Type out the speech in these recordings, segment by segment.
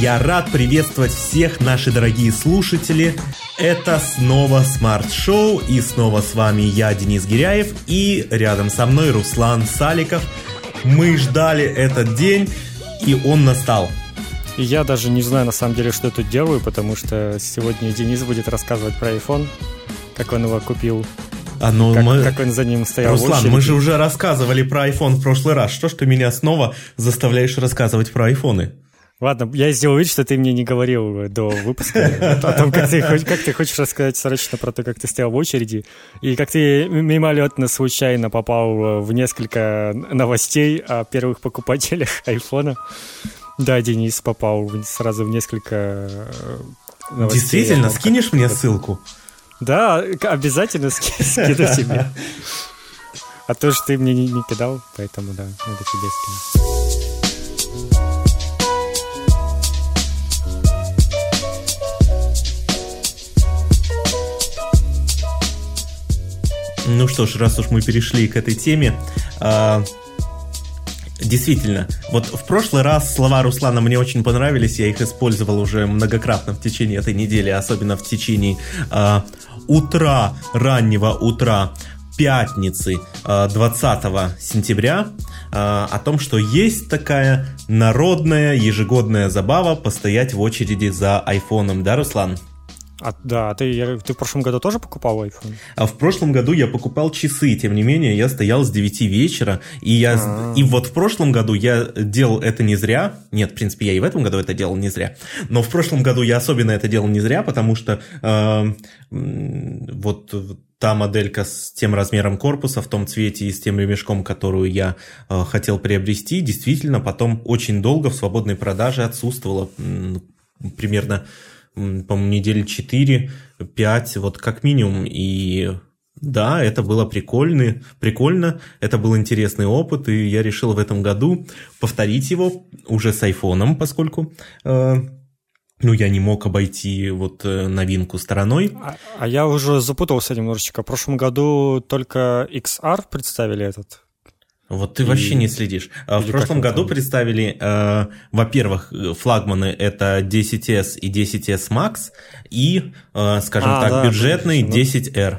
Я рад приветствовать всех наши дорогие слушатели. Это снова Смарт Шоу и снова с вами я, Денис Гиряев, и рядом со мной Руслан Саликов. Мы ждали этот день, и он настал. Я даже не знаю на самом деле, что я тут делаю, потому что сегодня Денис будет рассказывать про iPhone, как он его купил, а ну как, мы... как он за ним стоял Руслан, мы же уже рассказывали про iPhone в прошлый раз. Что ж ты меня снова заставляешь рассказывать про айфоны? Ладно, я сделал вид, что ты мне не говорил до выпуска о том, как ты, как ты хочешь рассказать срочно про то, как ты стоял в очереди, и как ты мимолетно случайно попал в несколько новостей о первых покупателях айфона. Да, Денис попал сразу в несколько э, новостей. Действительно, скинешь мне ссылку? Да, обязательно скину тебе. А то, что ты мне не, не кидал, поэтому да, надо тебе скинуть. Ну что ж, раз уж мы перешли к этой теме, а, Действительно, вот в прошлый раз слова Руслана мне очень понравились, я их использовал уже многократно в течение этой недели, особенно в течение э, утра, раннего утра пятницы э, а, 20 сентября э, о том, что есть такая народная ежегодная забава постоять в очереди за айфоном, да, Руслан? А, да, ты, я, ты в прошлом году тоже покупал iPhone? А в прошлом году я покупал часы, тем не менее, я стоял с 9 вечера, и я А-а-а. и вот в прошлом году я делал это не зря. Нет, в принципе, я и в этом году это делал не зря. Но в прошлом году я особенно это делал не зря, потому что э, вот та моделька с тем размером корпуса, в том цвете и с тем ремешком, которую я э, хотел приобрести, действительно потом очень долго в свободной продаже отсутствовала. Примерно по-моему, недели 4-5, вот как минимум. И да, это было прикольно, прикольно, это был интересный опыт, и я решил в этом году повторить его уже с айфоном, поскольку э, ну, я не мог обойти вот э, новинку стороной. А, а я уже запутался немножечко. В прошлом году только XR представили этот вот ты и... вообще не следишь. А Или в прошлом году там? представили, э, во-первых, флагманы это 10s и 10s Max и, э, скажем а, так, да, бюджетный конечно. 10R.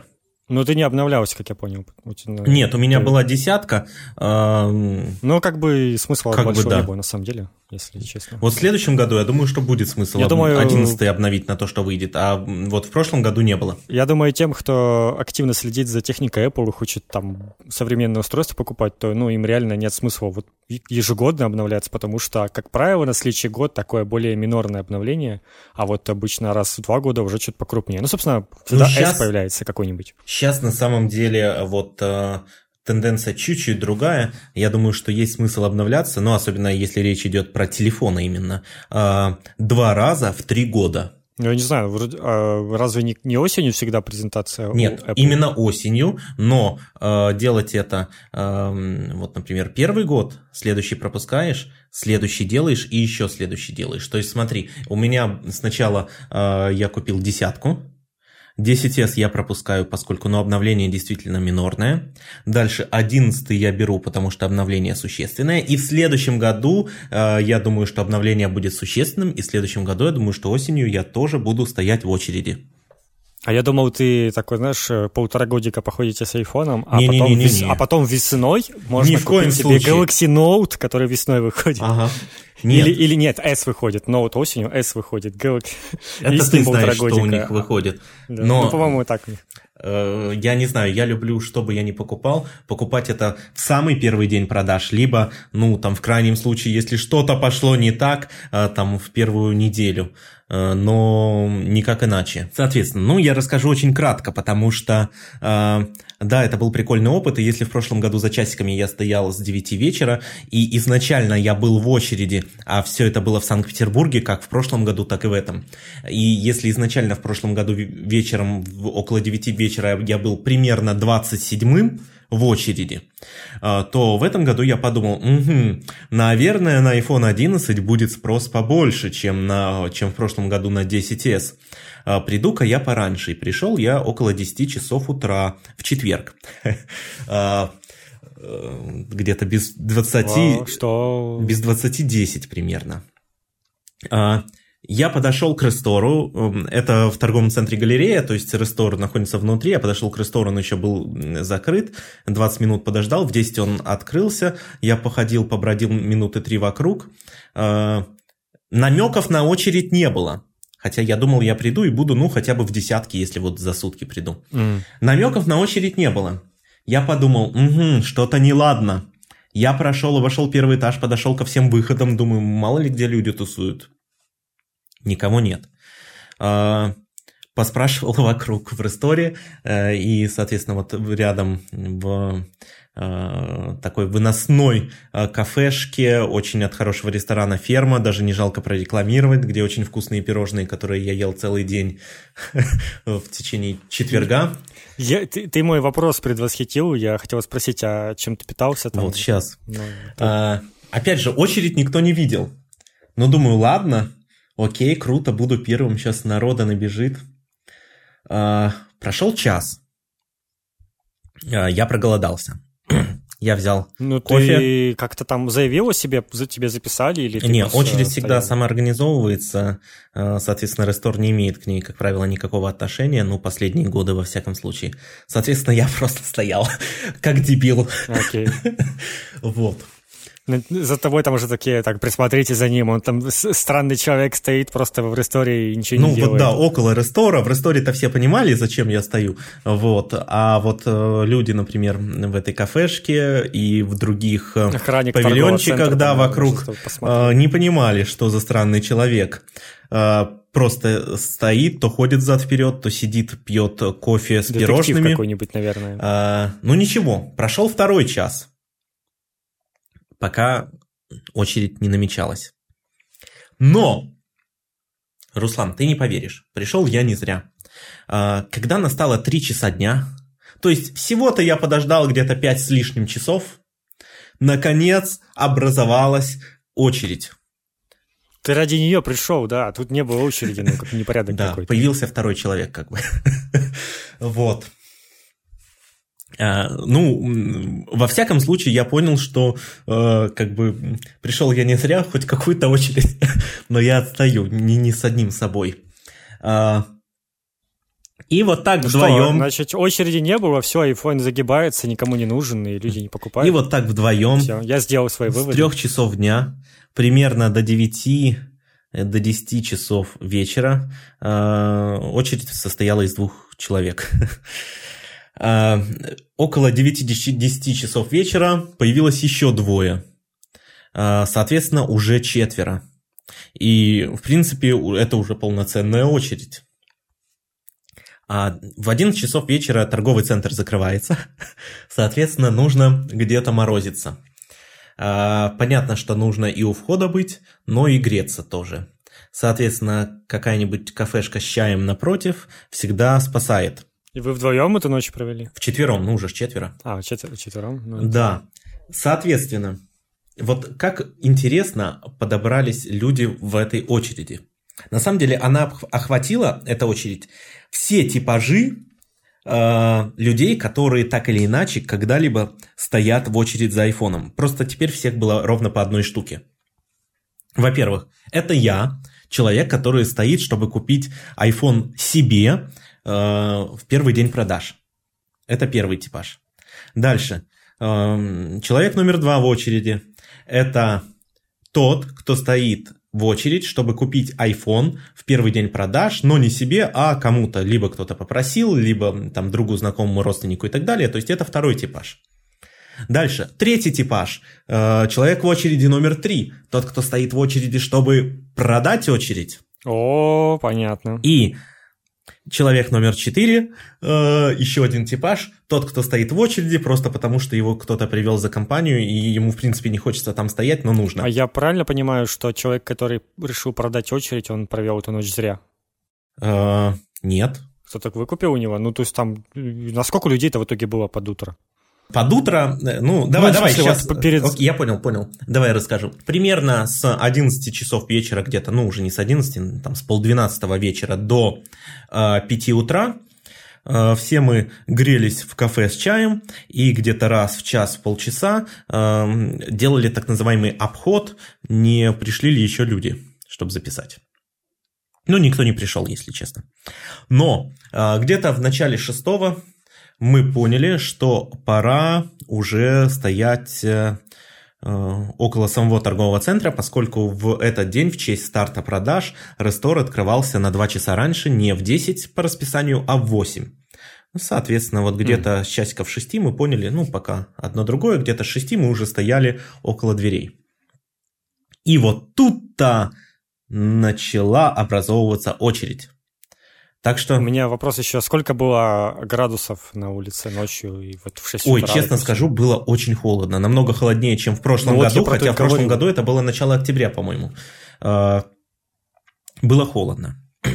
Ну, ты не обновлялся, как я понял. Нет, у меня ты... была десятка. Э... Ну, как бы смысла как большого бы, да. не было, на самом деле если честно. Вот в следующем году, я думаю, что будет смысл я думаю, 11 обновить на то, что выйдет, а вот в прошлом году не было. Я думаю, тем, кто активно следит за техникой Apple и хочет там современное устройство покупать, то ну, им реально нет смысла вот ежегодно обновляться, потому что, как правило, на следующий год такое более минорное обновление, а вот обычно раз в два года уже что-то покрупнее. Ну, собственно, всегда ну, сейчас, S появляется какой-нибудь. Сейчас на самом деле вот э, тенденция чуть-чуть другая. Я думаю, что есть смысл обновляться, но особенно если речь идет про телефоны именно, а, два раза в три года. Я не знаю, вроде, а разве не, не осенью всегда презентация? Нет, именно осенью, но э, делать это, э, вот, например, первый год, следующий пропускаешь, следующий делаешь и еще следующий делаешь. То есть смотри, у меня сначала э, я купил десятку, 10S я пропускаю, поскольку ну, обновление действительно минорное. Дальше 11 я беру, потому что обновление существенное. И в следующем году э, я думаю, что обновление будет существенным. И в следующем году я думаю, что осенью я тоже буду стоять в очереди. А я думал, ты такой, знаешь, э, полтора годика походите с айфоном, а, не, потом, не, не, вес... а потом весной можно Ни в коем купить себе Galaxy Note, который весной выходит. Ага. Нет. Или, или нет, S выходит, Note осенью, S выходит, Galaxy. Это ты знаешь, годика. что у них выходит. Да. Но, ну, по-моему, так я не знаю, я люблю, что бы я ни покупал, покупать это в самый первый день продаж, либо, ну, там, в крайнем случае, если что-то пошло не так, э, там, в первую неделю, э, но никак иначе. Соответственно, ну, я расскажу очень кратко, потому что да, это был прикольный опыт, и если в прошлом году за часиками я стоял с 9 вечера, и изначально я был в очереди, а все это было в Санкт-Петербурге, как в прошлом году, так и в этом. И если изначально в прошлом году вечером около 9 вечера я был примерно 27-м, в очереди, а, то в этом году я подумал, угу, наверное, на iPhone 11 будет спрос побольше, чем, на, чем в прошлом году на 10s. А, приду-ка я пораньше. И пришел я около 10 часов утра в четверг. А, э, где-то без 20... Вау, что? Без 20 10 примерно. Я подошел к рестору, это в торговом центре галерея, то есть рестор находится внутри, я подошел к рестору, он еще был закрыт, 20 минут подождал, в 10 он открылся, я походил, побродил минуты три вокруг, намеков на очередь не было, хотя я думал, я приду и буду, ну, хотя бы в десятке, если вот за сутки приду. Mm. Намеков на очередь не было. Я подумал, угу, что-то неладно. Я прошел и вошел первый этаж, подошел ко всем выходам, думаю, мало ли где люди тусуют никого нет. А, поспрашивал вокруг в ресторе, э, и, соответственно, вот рядом в такой выносной э, кафешке, очень от хорошего ресторана «Ферма», даже не жалко прорекламировать, где очень вкусные пирожные, которые я ел целый день в течение четверга. Я, ты, ты мой вопрос предвосхитил, я хотел спросить, а чем ты питался там? Вот сейчас. Ну, а, опять же, очередь никто не видел. Но думаю, ладно, Окей, круто, буду первым, сейчас народа набежит. А, прошел час. А, я проголодался. Я взял ну, кофе. ты как-то там заявил о себе, за тебе записали? или Не, очередь всегда самоорганизовывается. А, соответственно, рестор не имеет к ней, как правило, никакого отношения. Ну, последние годы, во всяком случае. Соответственно, я просто стоял, как дебил. Окей. вот. Ну, за тобой там уже такие, так, присмотрите за ним, он там странный человек стоит просто в ресторе и ничего ну, не делает. Ну вот да, около рестора, в ресторе-то все понимали, зачем я стою, вот, а вот э, люди, например, в этой кафешке и в других э, Охранник павильончиках, да, вокруг, э, не понимали, что за странный человек просто стоит, то ходит зад вперед, то сидит, пьет кофе с Детектив пирожными. какой-нибудь, наверное. А, ну ничего, прошел второй час пока очередь не намечалась. Но, Руслан, ты не поверишь, пришел я не зря. А, когда настало 3 часа дня, то есть всего-то я подождал где-то 5 с лишним часов, наконец образовалась очередь. Ты ради нее пришел, да, тут не было очереди, ну как непорядок да, какой-то. появился второй человек как бы. вот. А, ну, во всяком случае, я понял, что э, как бы пришел я не зря, хоть какую-то очередь, но я отстаю не, не с одним собой. А, и вот так ну вдвоем... Что, значит, очереди не было, все, iPhone загибается, никому не нужен, и люди не покупают. И вот так вдвоем... Все, я сделал свои выводы. С трех часов дня, примерно до 9 э, до 10 часов вечера э, очередь состояла из двух человек. А, около 9-10 часов вечера появилось еще двое. А, соответственно, уже четверо. И, в принципе, это уже полноценная очередь. А в 11 часов вечера торговый центр закрывается. Соответственно, нужно где-то морозиться. А, понятно, что нужно и у входа быть, но и греться тоже. Соответственно, какая-нибудь кафешка с чаем напротив всегда спасает. И вы вдвоем эту ночь провели? В четвером, ну уже четверо. А, четвер- четвером? Ну, да. Соответственно, вот как интересно подобрались люди в этой очереди. На самом деле она охватила, эта очередь, все типажи э, людей, которые так или иначе когда-либо стоят в очередь за айфоном. Просто теперь всех было ровно по одной штуке. Во-первых, это я, человек, который стоит, чтобы купить iPhone себе, в первый день продаж. Это первый типаж. Дальше. Эм, человек номер два в очереди. Это тот, кто стоит в очередь, чтобы купить iPhone в первый день продаж, но не себе, а кому-то. Либо кто-то попросил, либо там другу, знакомому, родственнику и так далее. То есть это второй типаж. Дальше. Третий типаж. Э, человек в очереди номер три. Тот, кто стоит в очереди, чтобы продать очередь. О, понятно. И Человек номер четыре, э, еще один типаж, тот, кто стоит в очереди, просто потому что его кто-то привел за компанию, и ему, в принципе, не хочется там стоять, но нужно. А я правильно понимаю, что человек, который решил продать очередь, он провел эту ночь зря? Э, нет. Кто-то выкупил у него? Ну, то есть там, насколько людей-то в итоге было под утро? Под утро, ну, давай, ну, давай, сейчас, перед... Окей, я понял, понял, давай расскажу. Примерно с 11 часов вечера где-то, ну, уже не с 11, там, с полдвенадцатого вечера до э, 5 утра э, все мы грелись в кафе с чаем и где-то раз в час, в полчаса э, делали так называемый обход, не пришли ли еще люди чтобы записать. Но никто не пришел, если честно. Но э, где-то в начале шестого мы поняли, что пора уже стоять э, около самого торгового центра, поскольку в этот день, в честь старта продаж, рестор открывался на 2 часа раньше, не в 10 по расписанию, а в 8. Ну, соответственно, вот где-то mm. с часиков 6 мы поняли, ну, пока одно другое, где-то с 6 мы уже стояли около дверей. И вот тут-то начала образовываться очередь. Так что... У меня вопрос еще. Сколько было градусов на улице ночью и вот в 6 Ой, утра? честно скажу, было очень холодно. Намного холоднее, чем в прошлом ну, году, вот хотя в прошлом году это было начало октября, по-моему. А, было холодно.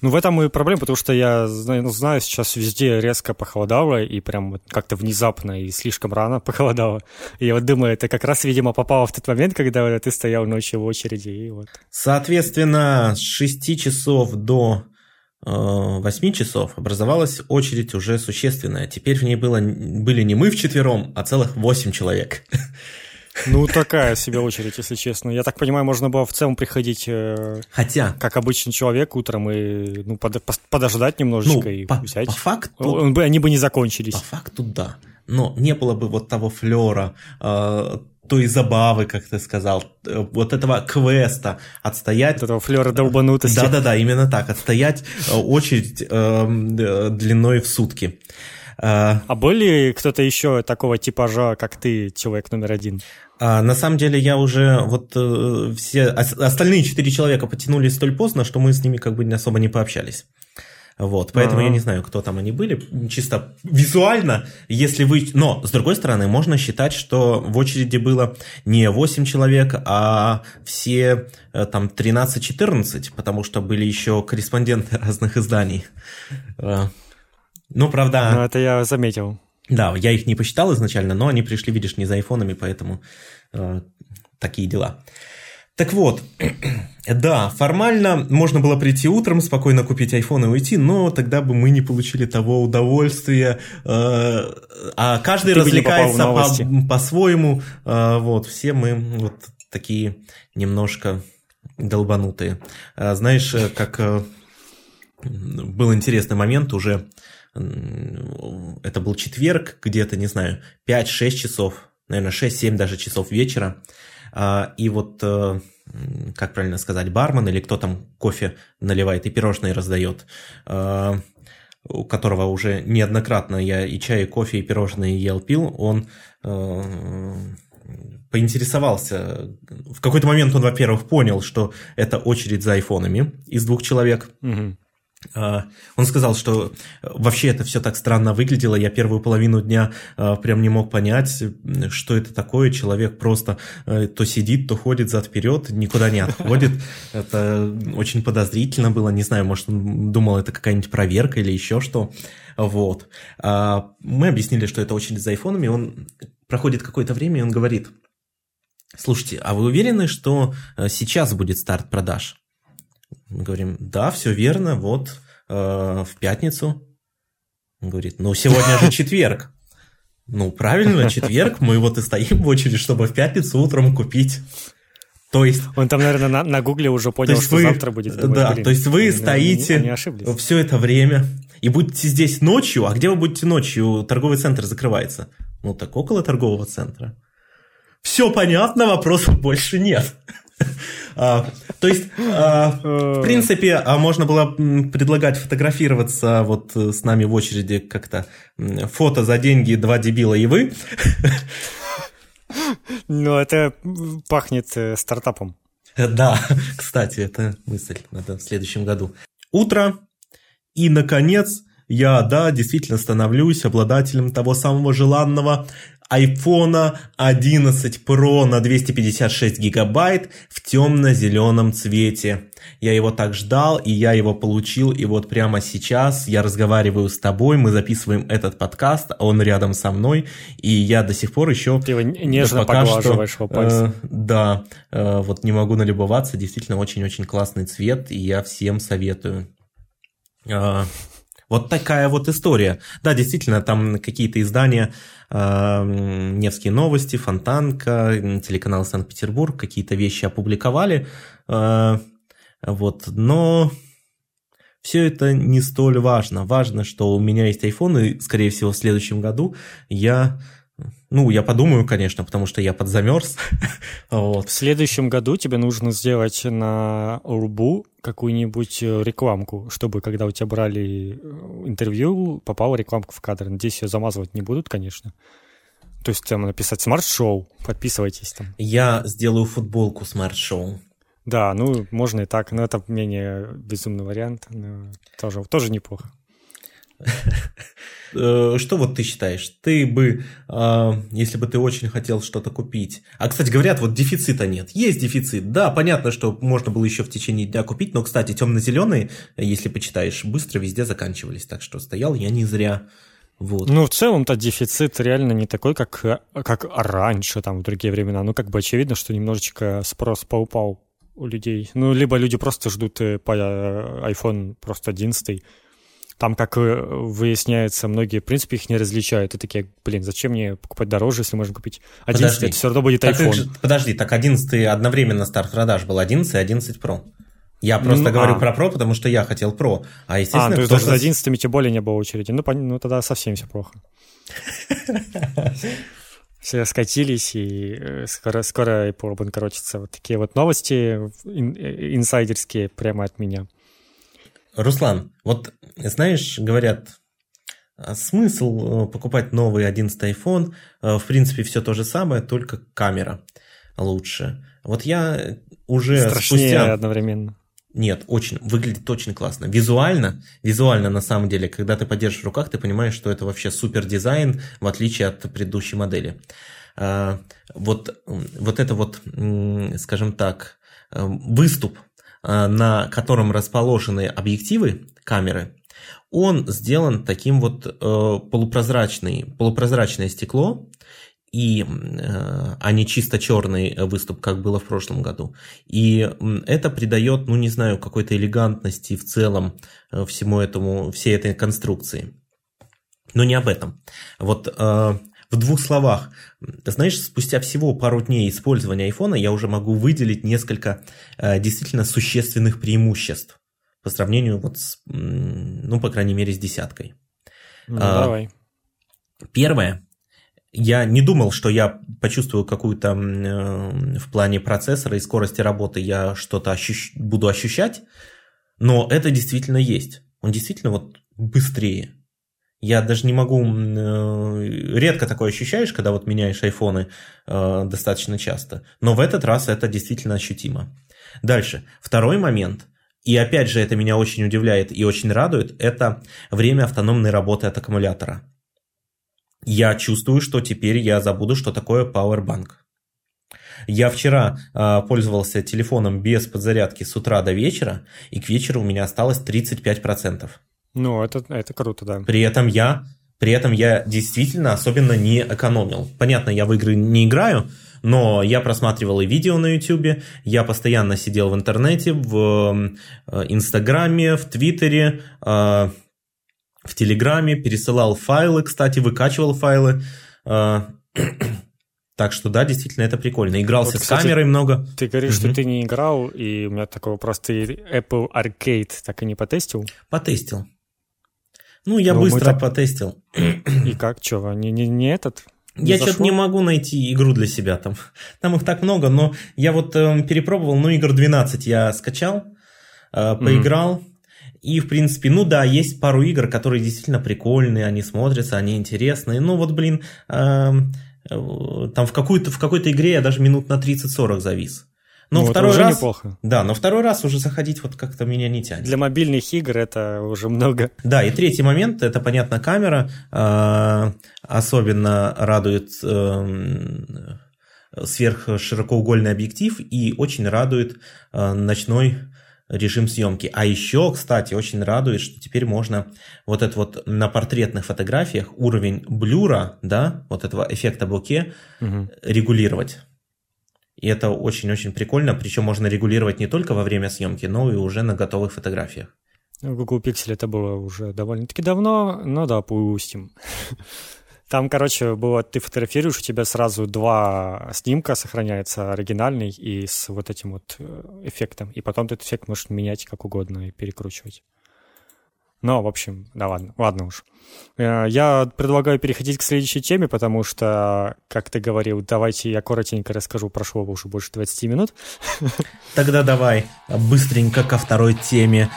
Ну, в этом и проблема, потому что я ну, знаю, сейчас везде резко похолодало, и прям как-то внезапно и слишком рано похолодало. И я вот думаю, это как раз, видимо, попало в тот момент, когда ты стоял ночью в очереди. И вот. Соответственно, с 6 часов до 8 э, часов образовалась очередь уже существенная. Теперь в ней было, были не мы вчетвером, а целых 8 человек. Ну, такая себе очередь, если честно. Я так понимаю, можно было в целом приходить э, Хотя... как обычный человек утром и ну, под, подождать немножечко ну, и по, взять. По факту... Он, они бы не закончились. По факту, да. Но не было бы вот того флера, э, той забавы, как ты сказал, э, вот этого квеста, отстоять... Этого флера долбанутости. Да-да-да, именно так, отстоять э, очередь э, длиной в сутки. А был ли кто-то еще такого типажа, как ты, человек номер один? А, на самом деле я уже вот э, все остальные четыре человека потянулись столь поздно, что мы с ними как бы особо не пообщались. Вот, поэтому А-а-а. я не знаю, кто там они были. Чисто визуально, если вы... Но, с другой стороны, можно считать, что в очереди было не 8 человек, а все э, там 13-14, потому что были еще корреспонденты разных изданий. Э, ну, правда... Ну, это я заметил. Да, я их не посчитал изначально, но они пришли, видишь, не за айфонами, поэтому э, такие дела. Так вот, да, формально можно было прийти утром, спокойно купить iPhone и уйти, но тогда бы мы не получили того удовольствия. Э, а каждый Ты развлекается по- по-своему. Э, вот, все мы вот такие немножко долбанутые. Э, знаешь, как э, был интересный момент уже, это был четверг, где-то, не знаю, 5-6 часов, наверное, 6-7 даже часов вечера. И вот, э, как правильно сказать, бармен или кто там кофе наливает и пирожные раздает, а, у которого уже неоднократно я и чай, и кофе, и пирожные ел, пил, он э, поинтересовался. В какой-то момент он, во-первых, понял, что это очередь за айфонами из двух человек. Угу. А, он сказал, что вообще это все так странно выглядело. Я первую половину дня а, прям не мог понять, что это такое. Человек просто э, то сидит, то ходит зад-вперед, никуда не отходит. Это очень подозрительно было. Не знаю, может, он думал, это какая-нибудь проверка или еще что. Вот. А, мы объяснили, что это очередь за айфонами. Он проходит какое-то время, и он говорит, слушайте, а вы уверены, что э, сейчас будет старт продаж? Мы говорим, да, все верно, вот э, в пятницу. Он говорит, ну сегодня же четверг. Ну, правильно, четверг, мы вот и стоим в очереди, чтобы в пятницу утром купить. То есть... Он там, наверное, на, на гугле уже понял, что вы, завтра будет. Думает, да, блин, то есть вы стоите они, они все это время и будете здесь ночью. А где вы будете ночью? Торговый центр закрывается. Ну, так около торгового центра. Все понятно, вопросов больше нет. А, то есть, а, в принципе, а можно было предлагать фотографироваться вот с нами в очереди как-то фото за деньги, два дебила и вы. Ну, это пахнет э, стартапом. Да, кстати, это мысль, надо в следующем году. Утро, и, наконец, я, да, действительно становлюсь обладателем того самого желанного iPhone 11 Pro на 256 гигабайт в темно-зеленом цвете. Я его так ждал, и я его получил, и вот прямо сейчас я разговариваю с тобой, мы записываем этот подкаст, он рядом со мной, и я до сих пор еще... Ты его нежно пока поглаживаешь что, Э, да, э, вот не могу налюбоваться, действительно очень-очень классный цвет, и я всем советую. Э, вот такая вот история. Да, действительно, там какие-то издания, Невские новости, Фонтанка, телеканал Санкт-Петербург, какие-то вещи опубликовали. Э, Вот, но все это не столь важно. Важно, что у меня есть iPhone, и, скорее всего, в следующем году я ну, я подумаю, конечно, потому что я подзамерз. вот. В следующем году тебе нужно сделать на лбу какую-нибудь э, рекламку, чтобы, когда у тебя брали э, интервью, попала рекламка в кадр. Надеюсь, ее замазывать не будут, конечно. То есть там написать смарт-шоу, подписывайтесь там. Я сделаю футболку смарт-шоу. Да, ну, можно и так, но это менее безумный вариант, но тоже, тоже неплохо. Э, что вот ты считаешь? Ты бы, а, если бы ты очень хотел что-то купить... А, кстати, говорят, вот дефицита нет. Есть дефицит. Да, понятно, что можно было еще в течение дня купить, но, кстати, темно-зеленые, если почитаешь, быстро везде заканчивались. Так что стоял я не зря. Вот. Ну, в целом-то дефицит реально не такой, как, как раньше, там, в другие времена. Ну, как бы очевидно, что немножечко спрос поупал у людей. Ну, либо люди просто ждут э, по э, iPhone просто 11 там, как э, выясняется, многие, в принципе, их не различают. И такие, блин, зачем мне покупать дороже, если можно купить 11, подожди, это все равно будет iPhone. Же, подожди, так 11 одновременно старт продаж был, 11 и 11 Pro. Я просто ну, говорю а. про Pro, потому что я хотел Pro. А, естественно, а, то есть даже за 11 тем более не было очереди. Ну, ну тогда совсем все плохо. Все скатились, и э, скоро, скоро Apple банкротится. Вот такие вот новости э, инсайдерские прямо от меня. Руслан, вот знаешь, говорят, а смысл э, покупать новый 11 iPhone, э, в принципе, все то же самое, только камера лучше. Вот я уже Страшнее спустя... одновременно. Нет, очень, выглядит очень классно. Визуально, визуально на самом деле, когда ты подержишь в руках, ты понимаешь, что это вообще супер дизайн, в отличие от предыдущей модели. Вот, вот это вот, скажем так, э, выступ Э, на котором расположены объективы камеры, он сделан таким вот э, полупрозрачный, полупрозрачное стекло, и, э, а не чисто черный выступ, как было в прошлом году. И это придает, ну не знаю, какой-то элегантности в целом всему этому, всей этой конструкции. Но не об этом. Вот в двух словах, знаешь, спустя всего пару дней использования айфона я уже могу выделить несколько э, действительно существенных преимуществ по сравнению вот с, ну, по крайней мере, с десяткой. Ну, а, давай. Первое, я не думал, что я почувствую какую-то э, в плане процессора и скорости работы я что-то ощущ... буду ощущать, но это действительно есть. Он действительно вот быстрее. Я даже не могу... Э, редко такое ощущаешь, когда вот меняешь айфоны э, достаточно часто. Но в этот раз это действительно ощутимо. Дальше. Второй момент. И опять же, это меня очень удивляет и очень радует. Это время автономной работы от аккумулятора. Я чувствую, что теперь я забуду, что такое Powerbank. Я вчера э, пользовался телефоном без подзарядки с утра до вечера, и к вечеру у меня осталось 35%. Ну, это, это круто, да. При этом я при этом я действительно особенно не экономил. Понятно, я в игры не играю, но я просматривал и видео на YouTube, я постоянно сидел в интернете, в э, Инстаграме, в Твиттере, э, в Телеграме, пересылал файлы, кстати, выкачивал файлы. Э, так что да, действительно, это прикольно. Игрался вот, с кстати, камерой много. Ты говоришь, угу. что ты не играл, и у меня такой вопрос, ты Apple Arcade так и не потестил? Потестил. Ну, я ну, быстро так... потестил. И как, что, не, не, не этот? Не я что-то не могу найти игру для себя там. Там их так много, но я вот э, перепробовал, ну, игр 12 я скачал, э, поиграл. Mm-hmm. И, в принципе, ну да, есть пару игр, которые действительно прикольные, они смотрятся, они интересные. Ну вот, блин, э, э, там в, какую-то, в какой-то игре я даже минут на 30-40 завис. Но ну, второй раз, неплохо. Да, но второй раз уже заходить вот как-то меня не тянет. Для мобильных игр это уже много. Да, и третий момент, это, понятно, камера. Э, особенно радует э, сверхширокоугольный объектив и очень радует э, ночной режим съемки. А еще, кстати, очень радует, что теперь можно вот это вот на портретных фотографиях уровень блюра, да, вот этого эффекта боке угу. регулировать. И это очень-очень прикольно, причем можно регулировать не только во время съемки, но и уже на готовых фотографиях. В Google Pixel это было уже довольно-таки давно, но да, пустим. Там, короче, было, ты фотографируешь, у тебя сразу два снимка сохраняется, оригинальный и с вот этим вот э, эффектом. И потом этот эффект можешь менять как угодно и перекручивать. Ну, в общем, да ладно, ладно уж. Э, я предлагаю переходить к следующей теме, потому что, как ты говорил, давайте я коротенько расскажу, прошло уже больше 20 минут. Тогда давай быстренько ко второй теме.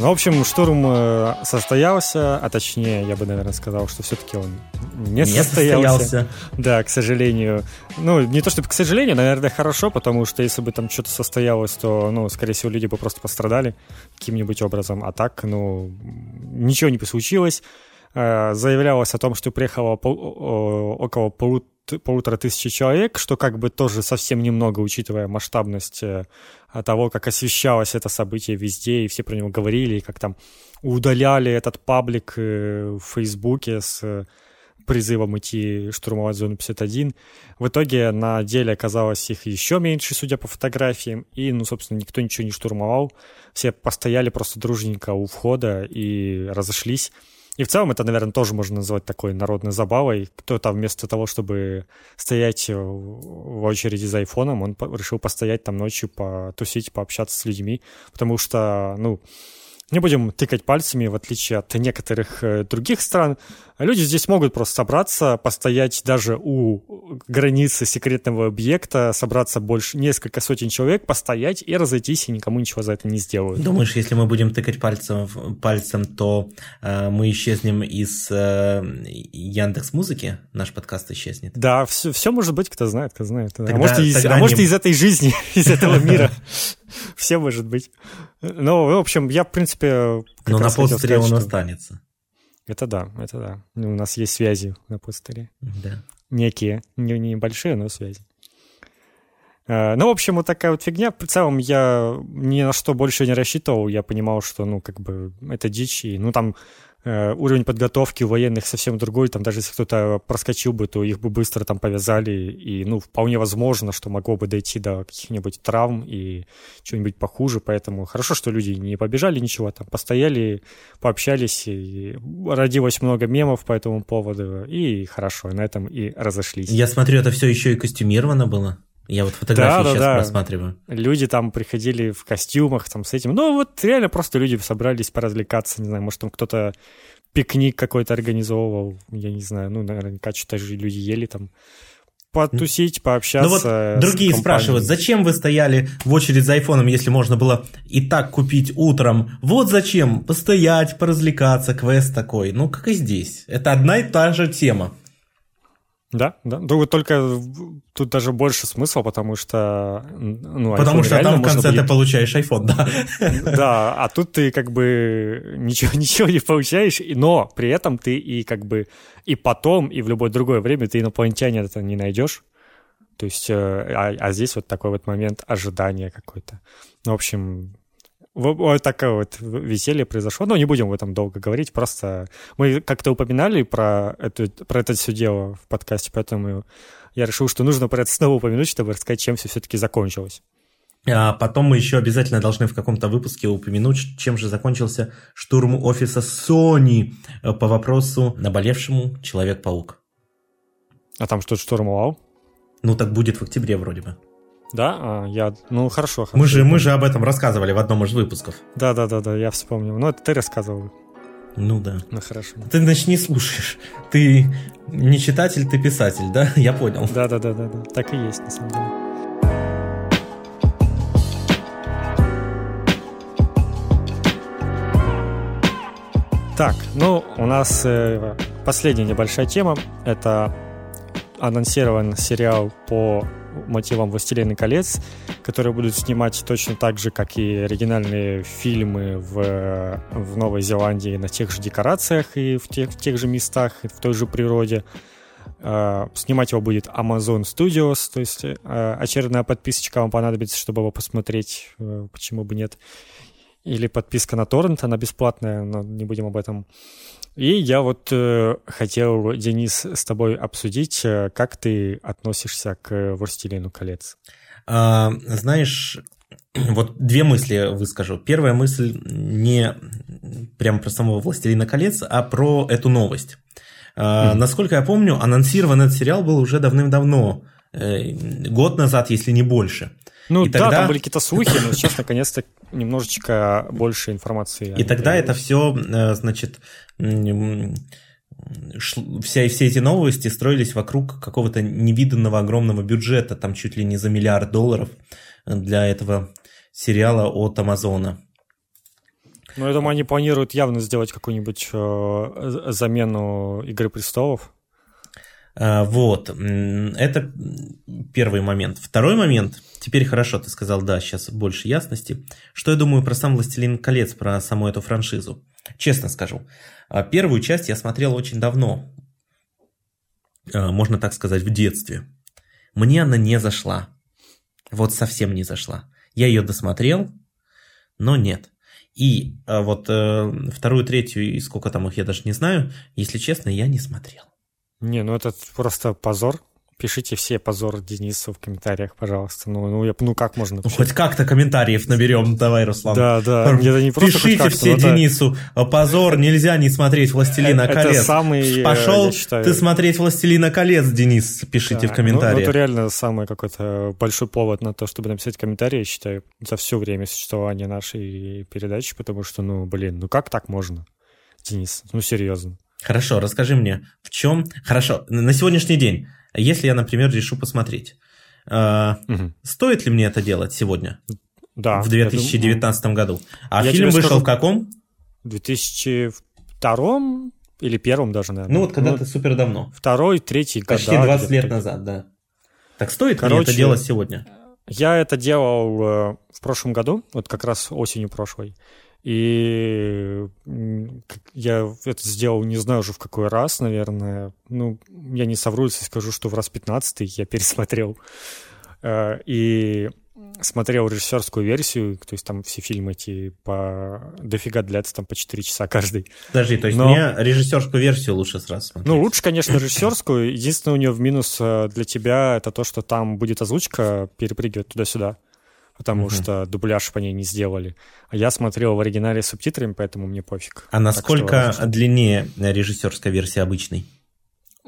Ну, в общем, штурм э, состоялся, а точнее, я бы, наверное, сказал, что все-таки он не, не состоялся. состоялся. Да, к сожалению. Ну, не то чтобы к сожалению, наверное, хорошо, потому что если бы там что-то состоялось, то, ну, скорее всего, люди бы просто пострадали каким-нибудь образом. А так, ну, ничего не случилось. Э, заявлялось о том, что приехало около полутора полутора тысячи человек, что как бы тоже совсем немного, учитывая масштабность э, того, как освещалось это событие везде, и все про него говорили, и как там удаляли этот паблик э, в Фейсбуке с э, призывом идти штурмовать зону 51. В итоге на деле оказалось их еще меньше, судя по фотографиям, и, ну, собственно, никто ничего не штурмовал. Все постояли просто дружненько у входа и разошлись. И в целом это, наверное, тоже можно назвать такой народной забавой. Кто-то вместо того, чтобы стоять в очереди за айфоном, он решил постоять там ночью, потусить, пообщаться с людьми. Потому что, ну, не будем тыкать пальцами, в отличие от некоторых э, других стран. Люди здесь могут просто собраться, постоять даже у границы секретного объекта, собраться больше, несколько сотен человек, постоять и разойтись, и никому ничего за это не сделают. Думаешь, если мы будем тыкать пальцем, пальцем то э, мы исчезнем из э, Яндекс Музыки? Наш подкаст исчезнет? Да, все, все может быть, кто знает, кто знает. Тогда, а может, из, а может не... из этой жизни, из этого мира. Все может быть. Ну, в общем, я, в принципе... Но на постере он останется. Это да, это да. У нас есть связи на постере. Да. Некие, не небольшие, но связи. Э, ну, в общем, вот такая вот фигня. В целом я ни на что больше не рассчитывал. Я понимал, что, ну, как бы, это дичь. И, ну, там уровень подготовки у военных совсем другой, там даже если кто-то проскочил бы, то их бы быстро там повязали, и, ну, вполне возможно, что могло бы дойти до каких-нибудь травм и чего-нибудь похуже, поэтому хорошо, что люди не побежали ничего, там постояли, пообщались, и родилось много мемов по этому поводу, и хорошо, на этом и разошлись. Я смотрю, это все еще и костюмировано было? Я вот фотографии да, сейчас да, да. просматриваю. Люди там приходили в костюмах, там с этим. Ну, вот реально просто люди собрались поразвлекаться, не знаю, может, там кто-то пикник какой-то организовывал, я не знаю, ну, наверняка что-то же люди ели там потусить, пообщаться. Ну вот другие спрашивают, зачем вы стояли в очередь за айфоном, если можно было и так купить утром? Вот зачем, постоять, поразвлекаться, квест такой. Ну, как и здесь. Это одна и та же тема. Да, да. Ну, только тут даже больше смысла, потому что... Ну, потому что там в конце будет... ты получаешь iPhone, да. Да, а тут ты как бы ничего, ничего не получаешь, но при этом ты и как бы и потом, и в любое другое время ты инопланетянин это не найдешь. То есть, э, а, а здесь вот такой вот момент ожидания какой-то. Ну, в общем, вот такое вот веселье произошло. Но не будем в этом долго говорить, просто мы как-то упоминали про, это, про это все дело в подкасте, поэтому я решил, что нужно про это снова упомянуть, чтобы рассказать, чем все все-таки закончилось. А потом мы еще обязательно должны в каком-то выпуске упомянуть, чем же закончился штурм офиса Sony по вопросу наболевшему Человек-паук. А там что-то штурмовал? Ну, так будет в октябре вроде бы. Да, а, я, ну хорошо. хорошо. Мы же, мы же об этом рассказывали в одном из выпусков. Да, да, да, да, я вспомнил. Ну, это ты рассказывал. Ну да. Ну хорошо. Ты, значит, не слушаешь. Ты не читатель, ты писатель, да? Я понял. Да, да, да, да, да. Так и есть, на самом деле. Так, ну, у нас э, последняя небольшая тема. Это анонсирован сериал по мотивам «Властелины колец», которые будут снимать точно так же, как и оригинальные фильмы в, в Новой Зеландии на тех же декорациях и в тех, в тех же местах, в той же природе. Uh, снимать его будет Amazon Studios, то есть uh, очередная подписочка вам понадобится, чтобы его посмотреть, uh, почему бы нет. Или подписка на торрент, она бесплатная, но не будем об этом. И я вот э, хотел, Денис, с тобой обсудить, э, как ты относишься к «Властелину колец». А, знаешь, вот две мысли выскажу. Первая мысль не прямо про самого «Властелина колец», а про эту новость. Mm-hmm. Насколько я помню, анонсирован этот сериал был уже давным-давно, э, год назад, если не больше. Ну и да, тогда... там были какие-то слухи, но сейчас наконец-то немножечко больше информации. И тогда это все, э, значит, вся, все эти новости строились вокруг какого-то невиданного огромного бюджета, там чуть ли не за миллиард долларов для этого сериала от Амазона. Ну, я думаю, они планируют явно сделать какую-нибудь э, замену Игры престолов. А, вот, это первый момент. Второй момент, теперь хорошо, ты сказал, да, сейчас больше ясности. Что я думаю про сам «Властелин колец», про саму эту франшизу? Честно скажу, а, первую часть я смотрел очень давно, а, можно так сказать, в детстве. Мне она не зашла, вот совсем не зашла. Я ее досмотрел, но нет. И вот э, вторую, третью и сколько там их я даже не знаю, если честно, я не смотрел. Не, ну это просто позор. Пишите все позор Денису в комментариях, пожалуйста. Ну, ну, я, ну как можно? Ну, хоть как-то комментариев наберем, давай, Руслан. Да, да. Это не просто Пишите все это... Денису. Позор, нельзя не смотреть «Властелина колец». Это самый, Пошел считаю... ты смотреть «Властелина колец», Денис, пишите да, в комментариях. Ну, ну, это реально самый какой-то большой повод на то, чтобы написать комментарий, я считаю, за все время существования нашей передачи, потому что, ну, блин, ну как так можно, Денис? Ну, серьезно. Хорошо, расскажи мне, в чем... Хорошо, на сегодняшний день, если я, например, решу посмотреть, угу. стоит ли мне это делать сегодня? Да. В 2019 думаю... году. А я фильм вышел скажу, в каком? В 2002 или первом даже, наверное. Ну вот когда-то ну, супер давно. Второй, третий. Почти 20 лет назад, да. Так стоит Короче, мне это делать сегодня? Я это делал э, в прошлом году, вот как раз осенью прошлой. И я это сделал, не знаю уже в какой раз, наверное. Ну, я не совру, если скажу, что в раз 15 я пересмотрел. Э, и смотрел режиссерскую версию, то есть там все фильмы эти по дофига длятся, там по 4 часа каждый. Подожди, то есть Но... мне режиссерскую версию лучше сразу смотреть? Ну, лучше, конечно, режиссерскую. Единственное у нее в минус э, для тебя это то, что там будет озвучка перепрыгивать туда-сюда потому mm-hmm. что дубляж по ней не сделали. А я смотрел в оригинале с субтитрами, поэтому мне пофиг. А насколько что, длиннее режиссерская версия обычной?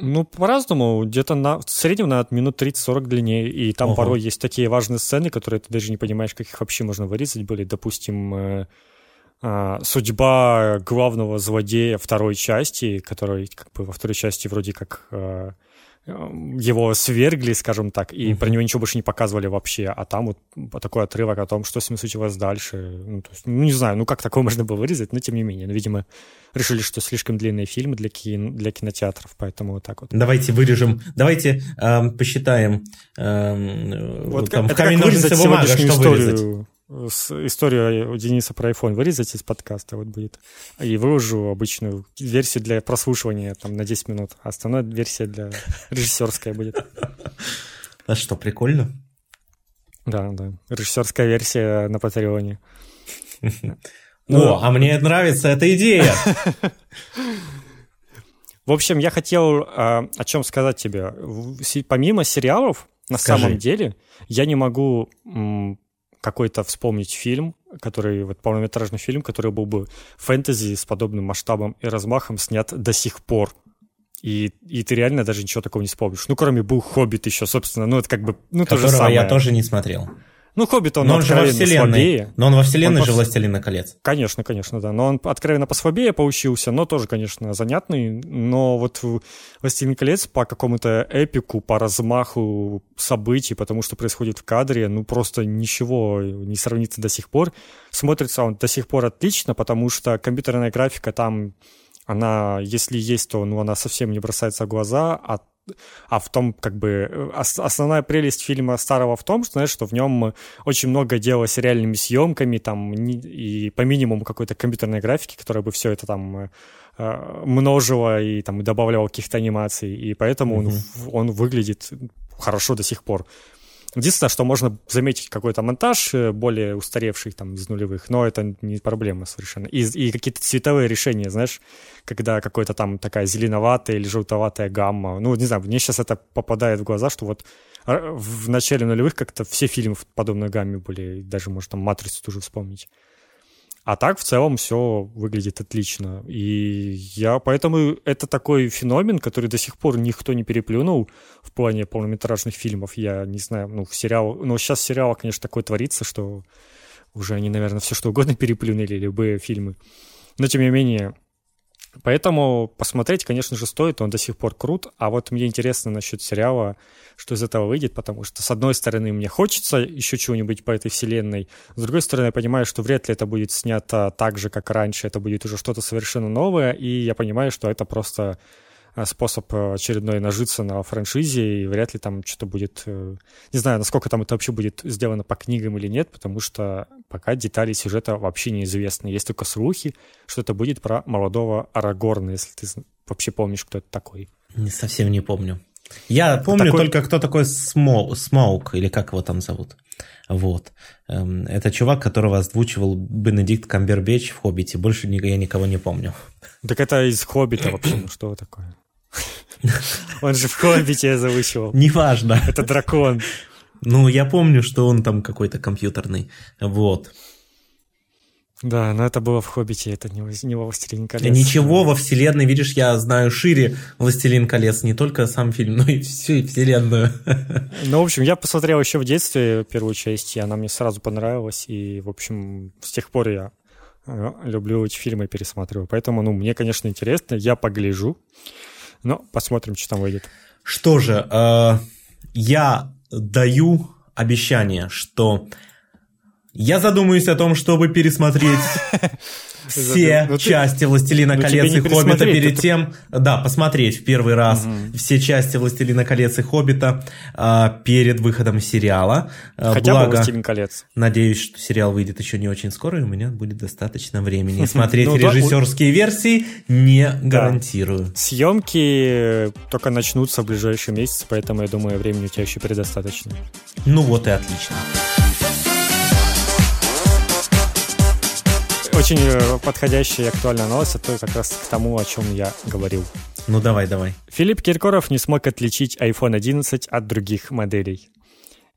Ну, по-разному. Где-то на, в среднем на минут 30-40 длиннее. И там Ого. порой есть такие важные сцены, которые ты даже не понимаешь, как их вообще можно вырезать были. Допустим, э, э, судьба главного злодея второй части, который как бы во второй части вроде как... Э, его свергли, скажем так, и про него ничего больше не показывали вообще, а там вот такой отрывок о том, что с ним случилось дальше. Ну, есть, ну не знаю, ну как такое можно было вырезать, но тем не менее. Ну, видимо, решили, что слишком длинные фильмы для, кино, для кинотеатров, поэтому вот так вот. Давайте вырежем, давайте эм, посчитаем эм, вот, там, это в камень, ножницы, бумага, что историю. вырезать историю Дениса про iPhone вырезать из подкаста вот будет. И выложу обычную версию для прослушивания там на 10 минут. А основная версия для режиссерская будет. А что, прикольно? Да, да. Режиссерская версия на Патреоне. Ну, а мне нравится эта идея. В общем, я хотел а, о чем сказать тебе. Помимо сериалов, на самом деле, я не могу какой-то вспомнить фильм, который, вот полнометражный фильм, который был бы фэнтези с подобным масштабом и размахом снят до сих пор. И, и ты реально даже ничего такого не вспомнишь. Ну, кроме был «Хоббит» еще, собственно, ну, это как бы, ну, то же самое. я тоже не смотрел. Ну, Хоббит, он но он же во вселенной. слабее. Но он во вселенной он же «Властелина колец». Конечно, конечно, да. Но он откровенно послабее получился, но тоже, конечно, занятный. Но вот «Властелин колец» по какому-то эпику, по размаху событий, потому что происходит в кадре, ну, просто ничего не сравнится до сих пор. Смотрится он до сих пор отлично, потому что компьютерная графика там она, если есть, то ну, она совсем не бросается в глаза, а а в том, как бы, основная прелесть фильма старого в том, что, знаешь, что в нем очень много делалось реальными съемками, там, и по минимуму какой-то компьютерной графики, которая бы все это там э, множила и там добавляла каких-то анимаций, и поэтому mm-hmm. он, он выглядит хорошо до сих пор. Единственное, что можно заметить какой-то монтаж э, более устаревший там из нулевых, но это не проблема совершенно. И, и какие-то цветовые решения, знаешь, когда какой-то там такая зеленоватая или желтоватая гамма. Ну, не знаю, мне сейчас это попадает в глаза, что вот а, в начале нулевых как-то все фильмы в подобной гамме были, даже, может, там «Матрицу» тоже вспомнить. А так в целом все выглядит отлично. И я поэтому это такой феномен, который до сих пор никто не переплюнул в плане полнометражных фильмов. Я не знаю, ну, в сериал. Ну, сейчас сериал, конечно, такое творится, что уже они, наверное, все что угодно переплюнули, любые фильмы. Но тем не менее, Поэтому посмотреть, конечно же, стоит, он до сих пор крут. А вот мне интересно насчет сериала, что из этого выйдет, потому что, с одной стороны, мне хочется еще чего-нибудь по этой вселенной, с другой стороны, я понимаю, что вряд ли это будет снято так же, как раньше, это будет уже что-то совершенно новое, и я понимаю, что это просто способ э, очередной нажиться на франшизе, и вряд ли там что-то будет... Э, не знаю, насколько там это вообще будет сделано по книгам или нет, потому что пока детали сюжета вообще неизвестны. Есть только слухи, что это будет про молодого Арагорна, если ты вообще помнишь, кто это такой. Не совсем не помню. Я помню такой... только, кто такой Смол, Смоук, или как его там зовут. Вот. Эм, это чувак, которого озвучивал Бенедикт Камбербеч в «Хоббите». Больше я никого не помню. Так это из «Хоббита» вообще, ну что такое? Он же в «Хоббите» озвучивал. Неважно. Это дракон. Ну, я помню, что он там какой-то компьютерный. Вот. Да, но это было в «Хоббите», это не, не во «Властелине колец». Ничего во вселенной, видишь, я знаю шире «Властелин колец», не только сам фильм, но и всю вселенную. Ну, в общем, я посмотрел еще в детстве первую часть, и она мне сразу понравилась, и, в общем, с тех пор я э, люблю эти фильмы и пересматриваю. Поэтому, ну, мне, конечно, интересно, я погляжу, но посмотрим, что там выйдет. Что же, э, я даю обещание, что я задумаюсь о том, чтобы пересмотреть все ну, части «Властелина ну, колец» и «Хоббита» перед ты... тем... Да, посмотреть в первый раз угу. все части «Властелина колец» и «Хоббита» а, перед выходом сериала. А, Хотя Благо, бы «Властелин колец». Надеюсь, что сериал выйдет еще не очень скоро, и у меня будет достаточно времени. Смотреть ну, режиссерские версии не гарантирую. Съемки только начнутся в ближайший месяц, поэтому, я думаю, времени у тебя еще предостаточно. Ну вот и отлично. Очень э, подходящая и актуальная новость, это как раз к тому, о чем я говорил. Ну давай, давай. Филипп Киркоров не смог отличить iPhone 11 от других моделей.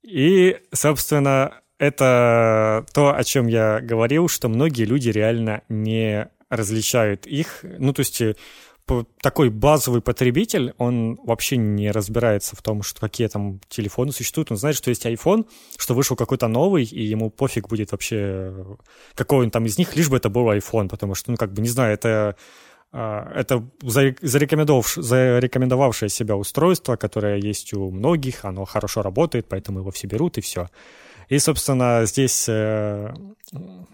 И, собственно, это то, о чем я говорил, что многие люди реально не различают их. Ну, то есть э, такой базовый потребитель, он вообще не разбирается в том, что какие там телефоны существуют. Он знает, что есть iPhone, что вышел какой-то новый, и ему пофиг будет вообще, какой он там из них, лишь бы это был iPhone, потому что, ну, как бы, не знаю, это а, это зарекомендовавшее себя устройство, которое есть у многих, оно хорошо работает, поэтому его все берут, и все. И, собственно, здесь э,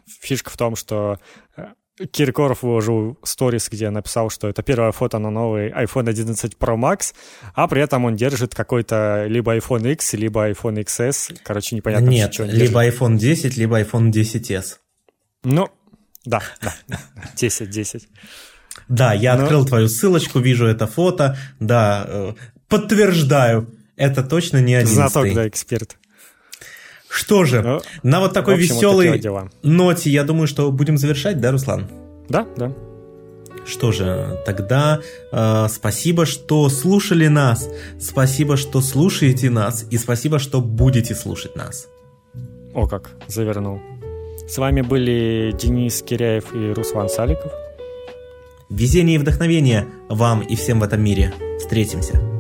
фишка в том, что э, Киркоров выложил сторис, где написал, что это первое фото на новый iPhone 11 Pro Max, а при этом он держит какой-то либо iPhone X, либо iPhone XS. Короче, непонятно, Нет, что либо держит. iPhone 10, либо iPhone 10s. Ну, да, да, 10, 10. Да, я Но... открыл твою ссылочку, вижу это фото, да, э, подтверждаю, это точно не 11 Знаток, да, эксперт. Что же, ну, на вот такой общем, веселой вот ноте, я думаю, что будем завершать, да, Руслан? Да, да. Что же, тогда э, спасибо, что слушали нас, спасибо, что слушаете нас, и спасибо, что будете слушать нас. О, как завернул. С вами были Денис Киряев и Руслан Саликов. Везение и вдохновение вам и всем в этом мире. Встретимся.